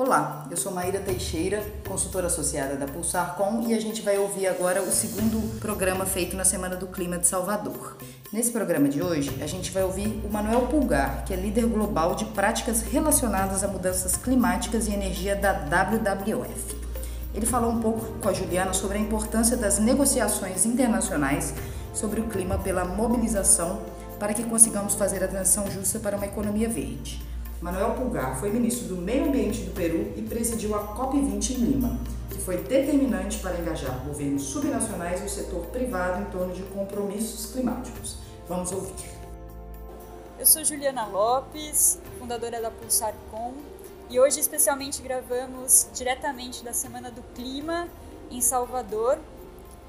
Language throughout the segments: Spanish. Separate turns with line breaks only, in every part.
Olá, eu sou Maíra Teixeira, consultora associada da Pulsar.com e a gente vai ouvir agora o segundo programa feito na Semana do Clima de Salvador. Nesse programa de hoje, a gente vai ouvir o Manuel Pulgar, que é líder global de práticas relacionadas a mudanças climáticas e energia da WWF. Ele falou um pouco com a Juliana sobre a importância das negociações internacionais sobre o clima pela mobilização para que consigamos fazer a transição justa para uma economia verde. Manuel Pulgar foi ministro do Meio Ambiente do Peru e presidiu a COP20 em Lima, que foi determinante para engajar governos subnacionais e o setor privado em torno de compromissos climáticos. Vamos ouvir.
Eu sou Juliana Lopes, fundadora da Pulsar.com, e hoje especialmente gravamos diretamente da Semana do Clima em Salvador,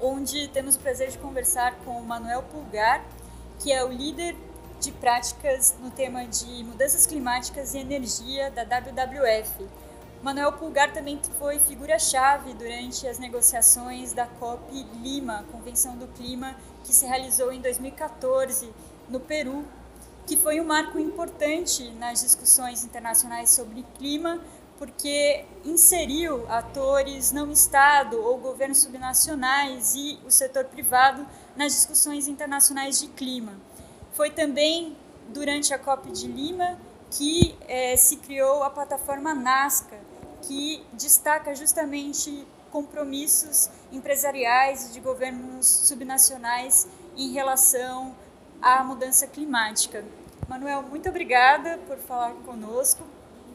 onde temos o prazer de conversar com o Manuel Pulgar, que é o líder de práticas no tema de mudanças climáticas e energia da WWF. Manuel Pulgar também foi figura-chave durante as negociações da COP Lima, Convenção do Clima, que se realizou em 2014 no Peru, que foi um marco importante nas discussões internacionais sobre clima, porque inseriu atores não Estado ou governos subnacionais e o setor privado nas discussões internacionais de clima. Foi também durante a COP de Lima que eh, se criou a plataforma Nazca, que destaca justamente compromissos empresariais e de governos subnacionais em relação à mudança climática. Manuel, muito obrigada por falar conosco.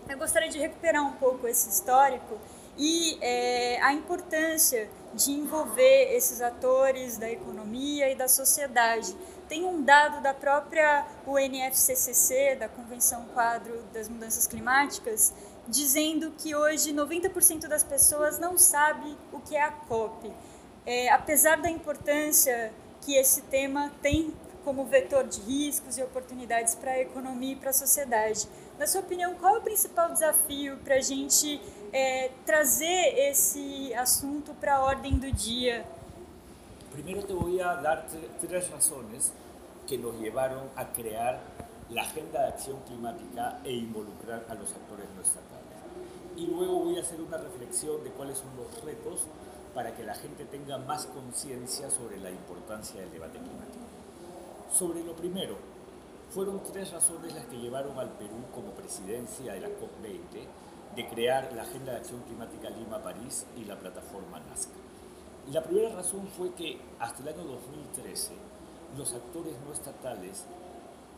Eu gostaria de recuperar um pouco esse histórico e é, a importância de envolver esses atores da economia e da sociedade. Tem um dado da própria UNFCCC, da Convenção Quadro das Mudanças Climáticas, dizendo que hoje 90% das pessoas não sabe o que é a COP. É, apesar da importância que esse tema tem como vetor de riscos e oportunidades para a economia e para a sociedade. Na sua opinião, qual é o principal desafio para a gente é, trazer esse assunto para a ordem do dia?
Primeiro te vou dar três razões que nos levaram a criar a Agenda de Acción Climática e involucrar a los actores no estatales. Y luego voy a hacer una reflexión de cuáles son los retos para que la gente tenga más conciencia sobre la importancia del debate climático. Sobre lo primero, fueron tres razones las que llevaron al Perú como presidencia de la COP20 de crear la Agenda de Acción Climática Lima-París y la plataforma Nazca. La primera razón fue que hasta el año 2013 los actores no estatales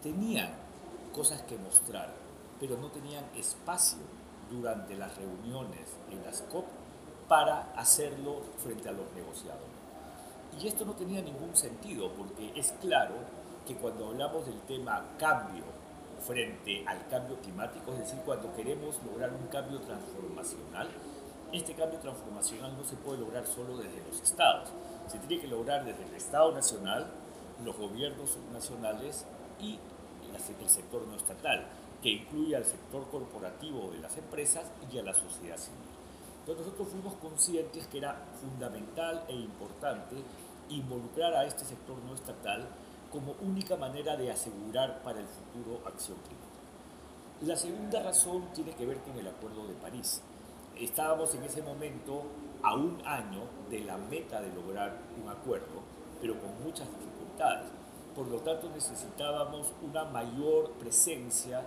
tenían cosas que mostrar, pero no tenían espacio durante las reuniones en las COP para hacerlo frente a los negociadores. Y esto no tenía ningún sentido porque es claro que cuando hablamos del tema cambio frente al cambio climático, es decir, cuando queremos lograr un cambio transformacional, este cambio transformacional no se puede lograr solo desde los estados, se tiene que lograr desde el Estado Nacional, los gobiernos subnacionales y el sector no estatal, que incluye al sector corporativo de las empresas y a la sociedad civil. Entonces nosotros fuimos conscientes que era fundamental e importante involucrar a este sector no estatal como única manera de asegurar para el futuro acción climática. La segunda razón tiene que ver con el Acuerdo de París. Estábamos en ese momento a un año de la meta de lograr un acuerdo, pero con muchas dificultades. Por lo tanto, necesitábamos una mayor presencia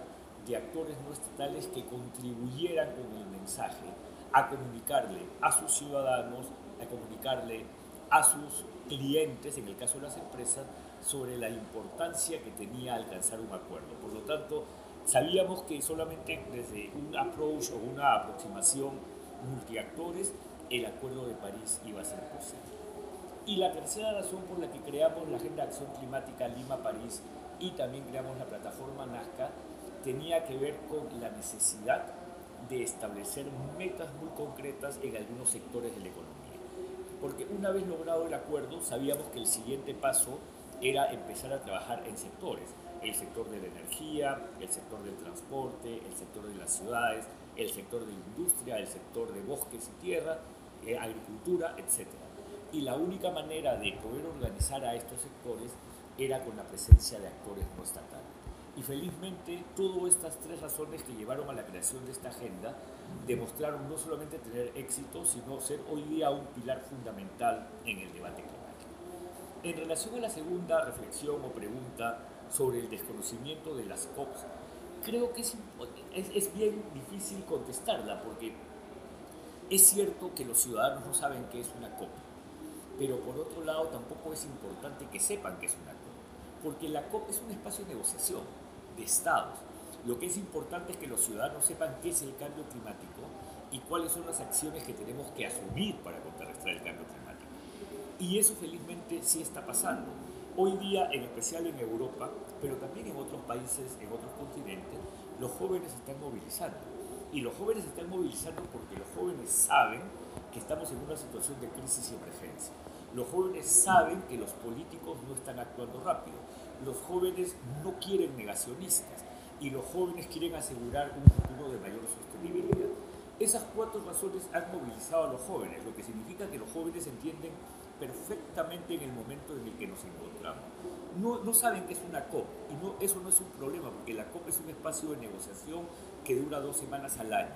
de actores no estatales que contribuyeran con el mensaje a comunicarle a sus ciudadanos, a comunicarle a sus clientes, en el caso de las empresas, sobre la importancia que tenía alcanzar un acuerdo. Por lo tanto, sabíamos que solamente desde un approach o una aproximación multiactores, el Acuerdo de París iba a ser posible. Y la tercera razón por la que creamos la Agenda de Acción Climática Lima-París y también creamos la plataforma Nazca tenía que ver con la necesidad de establecer metas muy concretas en algunos sectores de la economía. Porque una vez logrado el acuerdo, sabíamos que el siguiente paso era empezar a trabajar en sectores, el sector de la energía, el sector del transporte, el sector de las ciudades, el sector de la industria, el sector de bosques y tierra, eh, agricultura, etc. Y la única manera de poder organizar a estos sectores era con la presencia de actores no estatales. Y felizmente todas estas tres razones que llevaron a la creación de esta agenda demostraron no solamente tener éxito, sino ser hoy día un pilar fundamental en el debate climático. En relación a la segunda reflexión o pregunta sobre el desconocimiento de las COPs, creo que es, es, bien difícil contestarla porque es cierto que los ciudadanos no saben qué es una COP, pero por otro lado tampoco es importante que sepan qué es una COP, porque la COP es un espacio de negociación de estados. Lo que es importante es que los ciudadanos sepan qué es el cambio climático y cuáles son las acciones que tenemos que asumir para contrarrestar el cambio climático. Y eso felizmente sí está pasando. Hoy día, en especial en Europa, pero también en otros países, en otros continentes, los jóvenes están movilizando. Y los jóvenes están movilizando porque los jóvenes saben que estamos en una situación de crisis y emergencia. Los jóvenes saben que los políticos no están actuando rápido. Los jóvenes no quieren negacionistas y los jóvenes quieren asegurar un futuro de mayor sostenibilidad. Esas cuatro razones han movilizado a los jóvenes, lo que significa que los jóvenes entienden perfectamente en el momento en el que nos encontramos. No, saben que es una COP y no, eso no es un problema porque la COP es un espacio de negociación que dura dos semanas al año.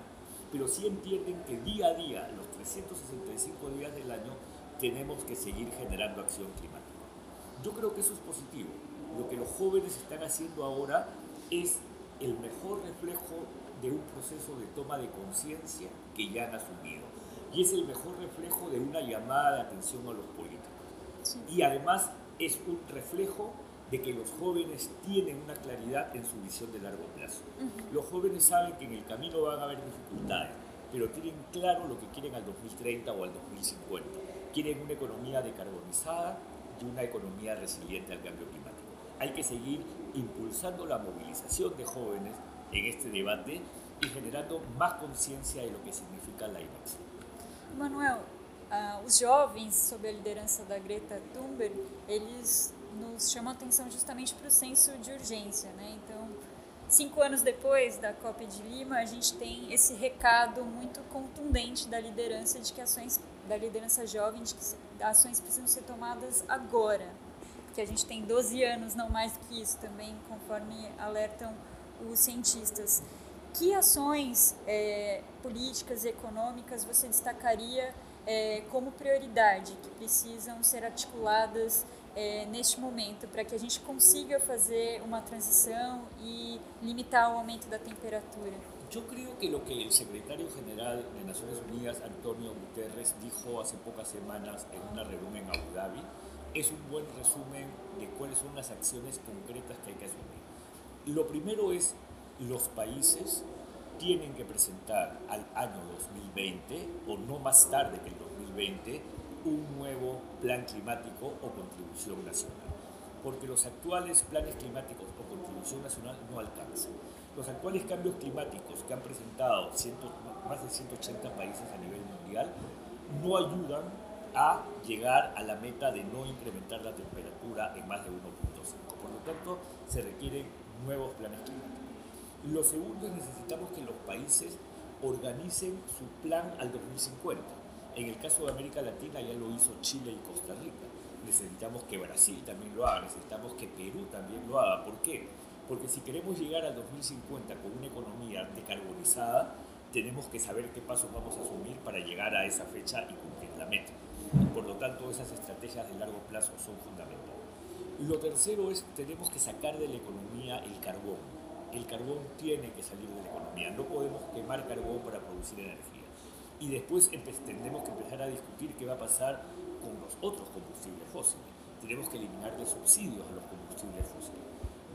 Pero sí entienden que día a día, los 365 días del año, tenemos que seguir generando acción climática. Yo creo que eso es positivo. Lo que los jóvenes están haciendo ahora es el mejor reflejo de un proceso de toma de conciencia que ya han asumido y es el mejor reflejo de una llamada de atención a los políticos. Y además es un reflejo de que los jóvenes tienen una claridad en su visión de largo plazo. Los jóvenes saben que en el camino van a haber dificultades, pero tienen claro lo que quieren al 2030 o al 2050. Quieren una economía decarbonizada y una economía resiliente al cambio climático. Hay que seguir impulsando la movilización de jóvenes en este debate y generando más conciencia de lo que significa la inacción.
Manuel, uh, os jovens, sob a liderança da Greta Thunberg, eles nos chamam a atenção justamente para o senso de urgência, né? Então, cinco anos depois da COP de Lima, a gente tem esse recado muito contundente da liderança de que ações da liderança jovem de que ações precisam ser tomadas agora, porque a gente tem 12 anos, não mais que isso também, conforme alertam os cientistas. Que ações é, políticas e econômicas você destacaria é, como prioridade, que precisam ser articuladas é, neste momento, para que a gente consiga fazer uma transição e limitar o aumento da temperatura?
Yo creo que lo que el secretario general de Naciones Unidas, Antonio Guterres, dijo hace pocas semanas en una reunión en Abu Dhabi, es un buen resumen de cuáles son las acciones concretas que hay que asumir. Lo primero es los países tienen que presentar al año 2020 o no más tarde que el 2020 un nuevo plan climático o contribución nacional. Porque los actuales planes climáticos o contribución nacional no alcanzan. Los actuales cambios climáticos que han presentado más de 180 países a nivel mundial no ayudan a llegar a la meta de no incrementar la temperatura en más de 1.5. Por lo tanto, se requieren nuevos planes climáticos. Lo segundo es necesitamos que los países organicen su plan al 2050. En el caso de América Latina ya lo hizo Chile y Costa Rica. Necesitamos que Brasil también lo haga, necesitamos que Perú también lo haga. ¿Por qué? Porque si queremos llegar al 2050 con una economía decarbonizada, tenemos que saber qué pasos vamos a asumir para llegar a esa fecha y cumplir la meta. Por lo tanto, esas estrategias de largo plazo son fundamentales. Lo tercero es tenemos que sacar de la economía el carbón el carbón tiene que salir de la economía. No podemos quemar carbón para producir energía. Y después tendremos que empezar a discutir qué va a pasar con los otros combustibles fósiles. Tenemos que eliminar los subsidios a los combustibles fósiles.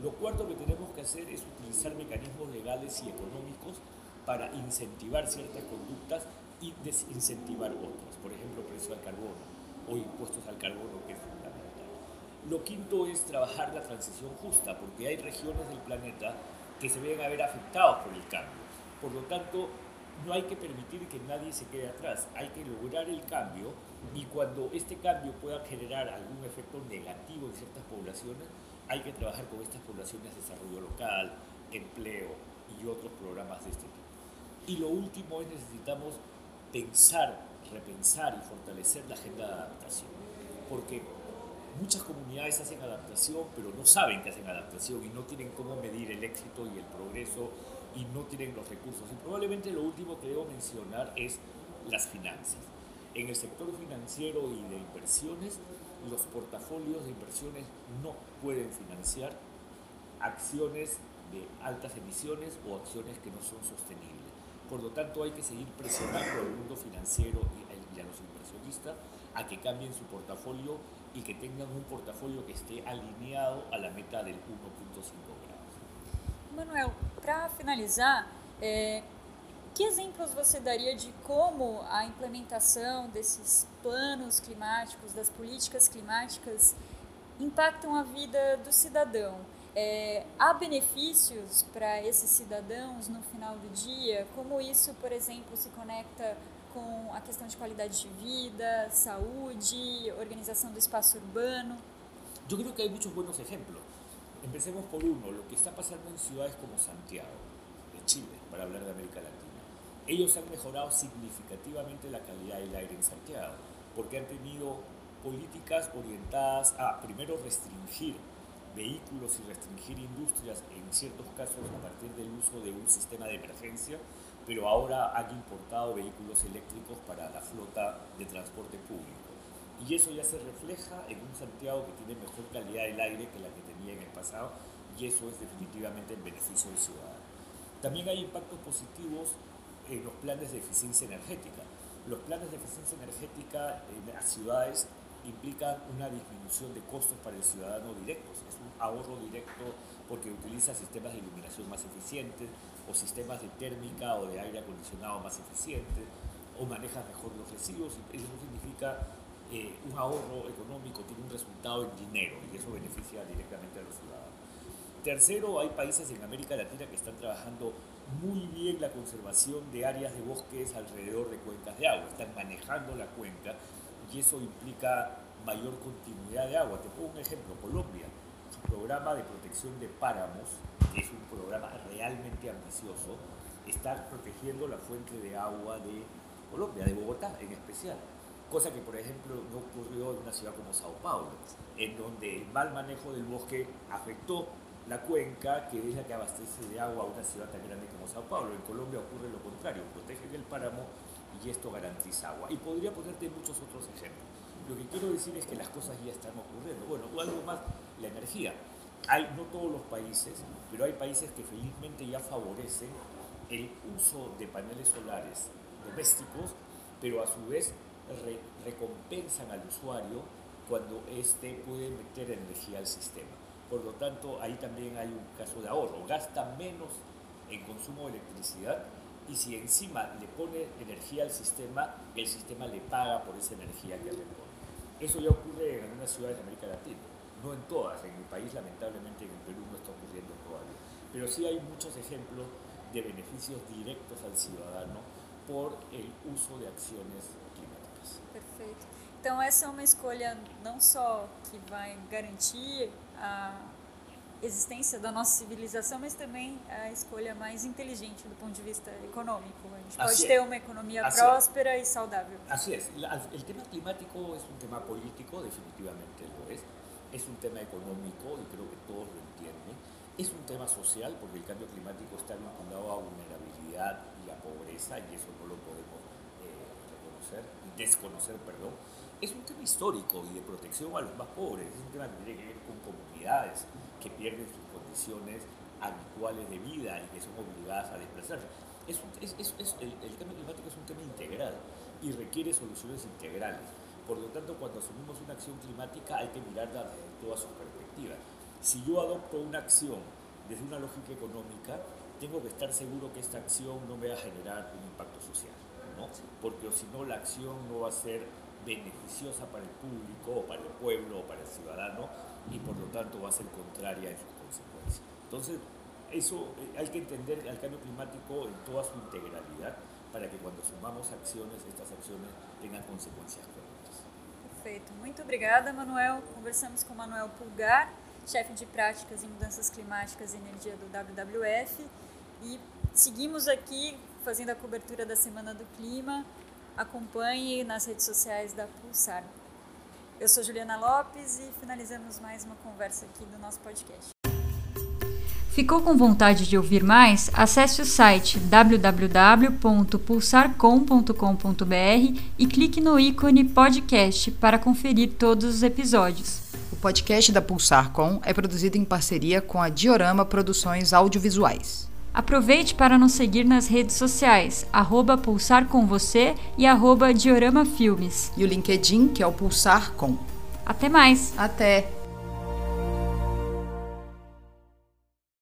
Lo cuarto que tenemos que hacer es utilizar mecanismos legales y económicos para incentivar ciertas conductas y desincentivar otras. Por ejemplo, precio al carbono o impuestos al carbono, que es fundamental. Lo quinto es trabajar la transición justa, porque hay regiones del planeta que se ven a ver afectados por el cambio. Por lo tanto, no hay que permitir que nadie se quede atrás, hay que lograr el cambio y cuando este cambio pueda generar algún efecto negativo en ciertas poblaciones, hay que trabajar con estas poblaciones de desarrollo local, empleo y otros programas de este tipo. Y lo último es necesitamos pensar, repensar y fortalecer la agenda de adaptación, porque muchas comunidades hacen adaptación, pero no saben que hacen adaptación y no tienen cómo medir el éxito y el progreso y no tienen los recursos. Y probablemente lo último que debo mencionar es las finanzas. En el sector financiero y de inversiones, los portafolios de inversiones no pueden financiar acciones de altas emisiones o acciones que no son sostenibles. Por lo tanto, hay que seguir presionando al mundo financiero y a los inversionistas a que cambien su portafolio y que tengan un portafolio que esté alineado a la meta del 1.5 graus.
Manuel, para finalizar, é, que exemplos você daria de como a implementação desses planos climáticos, das políticas climáticas, impactam a vida do cidadão? É, há benefícios para esses cidadãos no final do dia? Como isso, por exemplo, se conecta com a questão de qualidade de vida, saúde, organização do espaço urbano?
Eu creo que há muitos bons exemplos. Empecemos por uno, lo que está pasando en ciudades como Santiago, de Chile, para hablar de América Latina. Ellos han mejorado significativamente la calidad del aire en Santiago, porque han tenido políticas orientadas a, primero, restringir vehículos y restringir industrias, en ciertos casos a partir del uso de un sistema de emergencia, pero ahora han importado vehículos eléctricos para la flota de transporte público. Y eso ya se refleja en un Santiago que tiene mejor calidad del aire que la que tenía en el pasado, y eso es definitivamente en beneficio del ciudadano. También hay impactos positivos en los planes de eficiencia energética. Los planes de eficiencia energética en las ciudades implican una disminución de costos para el ciudadano directos. Es un ahorro directo porque utiliza sistemas de iluminación más eficientes o sistemas de térmica o de aire acondicionado más eficientes o maneja mejor los residuos. Eso significa eh, un ahorro económico, tiene un resultado en dinero y eso beneficia directamente a los ciudadanos. Tercero, hay países en América Latina que están trabajando muy bien la conservación de áreas de bosques alrededor de cuencas de agua, están manejando la cuenca y eso implica mayor continuidad de agua. Te pongo un ejemplo, Colombia, programa de protección de páramos, que es un programa realmente ambicioso, está protegiendo la fuente de agua de Colombia, de Bogotá en especial. Cosa que, por ejemplo, no ocurrió en una ciudad como Sao Paulo, en donde el mal manejo del bosque afectó la cuenca, que es la que abastece de agua a una ciudad tan grande como Sao Paulo. En Colombia ocurre lo contrario, protegen el páramo y esto garantiza agua. Y podría ponerte muchos otros ejemplos. Lo que quiero decir es que las cosas ya están ocurriendo. Bueno, o algo más, la energía. Hay, no todos los países, pero hay países que felizmente ya favorecen el uso de paneles solares domésticos, pero a su vez recompensan al usuario cuando éste puede meter energía al sistema. Por lo tanto, ahí también hay un caso de ahorro. Gasta menos en consumo de electricidad y si encima le pone energía al sistema, el sistema le paga por esa energía que le pone. Eso ya ocurre en algunas ciudades de América Latina, no en todas, en mi país lamentablemente en el Perú no está ocurriendo todavía, pero sí hay muchos ejemplos de beneficios directos al ciudadano por el uso de acciones climáticas.
Perfeito. Então essa é uma escolha não só que vai garantir a existência da nossa civilização, mas também a escolha mais inteligente do ponto de vista econômico. A gente pode ter uma economia Así próspera es. e saudável.
Así es. El tema climático es un tema político, definitivamente lo es. Es un tema económico y creo que todos lo entienden. Es un tema social porque el cambio climático está vinculado a vulnerabilidad y a pobreza y eso no lo podemos eh, desconocer, perdón. Es un tema histórico y de protección a los más pobres. Es un tema que tiene que ver con comunidades, que pierden sus condiciones habituales de vida y que son obligadas a desplazarse. Es el, cambio climático es un tema integral y requiere soluciones integrales. Por lo tanto, cuando asumimos una acción climática hay que mirarla desde todas sus perspectivas. Si yo adopto una acción desde una lógica económica, tengo que estar seguro que esta acción no me va a generar un impacto social, ¿no? porque si no la acción no va a ser beneficiosa para el público o para el pueblo o para el ciudadano, y por lo tanto va a ser contraria en sus consecuencias. Entonces, eso eh, hay que entender al cambio climático en toda su integralidad para que cuando sumamos acciones, estas acciones tengan consequências corretas.
Perfeito. Muito obrigada, Manuel. Conversamos com Manuel Pulgar, chefe de práticas em mudanças climáticas e energia do WWF. E seguimos aqui fazendo a cobertura da Semana do Clima. Acompanhe nas redes sociais da Pulsar.
Eu sou Juliana Lopes e finalizamos mais uma conversa aqui do nosso podcast.
Ficou com vontade de ouvir mais? Acesse o site www.pulsarcom.com.br e clique no ícone podcast para conferir todos os episódios.
O podcast da Pulsar Com é produzido em parceria com a Diorama Produções Audiovisuais.
Aproveite para nos seguir nas redes sociais, arroba Pulsar Com Você e arroba Diorama Filmes.
E o LinkedIn, que é o Pulsar Com.
Até mais!
Até!